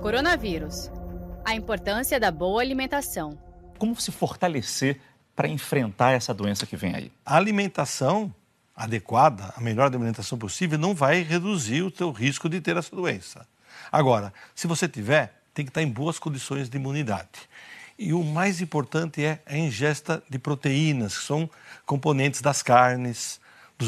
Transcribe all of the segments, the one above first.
Coronavírus. A importância da boa alimentação. Como se fortalecer para enfrentar essa doença que vem aí? A alimentação adequada, a melhor alimentação possível, não vai reduzir o teu risco de ter essa doença. Agora, se você tiver, tem que estar em boas condições de imunidade. E o mais importante é a ingesta de proteínas, que são componentes das carnes,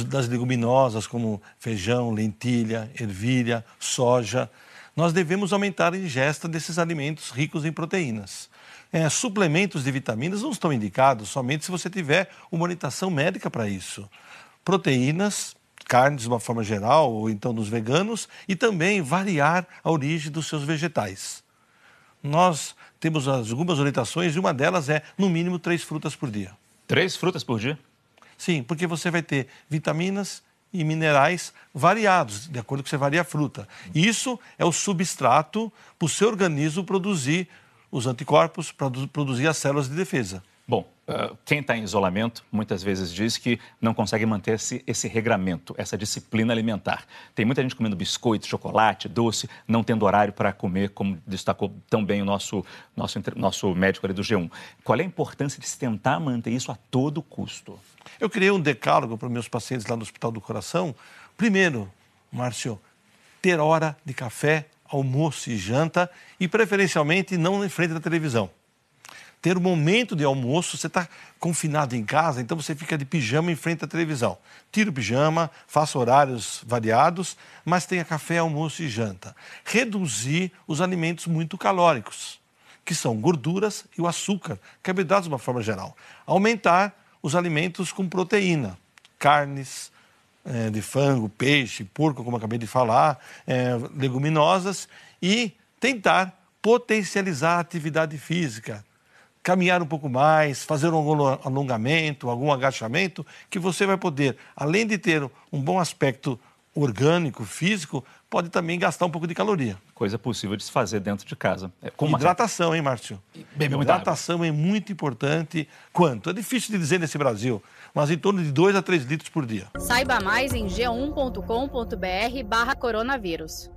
das leguminosas, como feijão, lentilha, ervilha, soja. Nós devemos aumentar a ingesta desses alimentos ricos em proteínas. É, suplementos de vitaminas não estão indicados somente se você tiver uma orientação médica para isso. Proteínas, carnes de uma forma geral, ou então dos veganos, e também variar a origem dos seus vegetais. Nós temos algumas orientações e uma delas é, no mínimo, três frutas por dia. Três frutas por dia? Sim, porque você vai ter vitaminas e minerais variados, de acordo com que você varia a fruta. Isso é o substrato para o seu organismo produzir os anticorpos, produzir as células de defesa. Uh, quem está em isolamento muitas vezes diz que não consegue manter esse, esse regramento, essa disciplina alimentar. Tem muita gente comendo biscoito, chocolate, doce, não tendo horário para comer, como destacou tão bem o nosso, nosso, nosso médico ali do G1. Qual é a importância de se tentar manter isso a todo custo? Eu criei um decálogo para meus pacientes lá no Hospital do Coração. Primeiro, Márcio, ter hora de café, almoço e janta e preferencialmente não em frente da televisão ter um momento de almoço, você está confinado em casa, então você fica de pijama em frente à televisão. Tira o pijama, faça horários variados, mas tenha café, almoço e janta. Reduzir os alimentos muito calóricos, que são gorduras e o açúcar, carboidratos de uma forma geral. Aumentar os alimentos com proteína, carnes, é, de frango, peixe, porco, como acabei de falar, é, leguminosas e tentar potencializar a atividade física, caminhar um pouco mais, fazer um alongamento, algum agachamento, que você vai poder, além de ter um bom aspecto orgânico, físico, pode também gastar um pouco de caloria. Coisa possível de se fazer dentro de casa. É, como Hidratação, uma... hein, Márcio? Hidratação água. é muito importante. Quanto? É difícil de dizer nesse Brasil, mas em torno de 2 a 3 litros por dia. Saiba mais em g1.com.br barra coronavírus.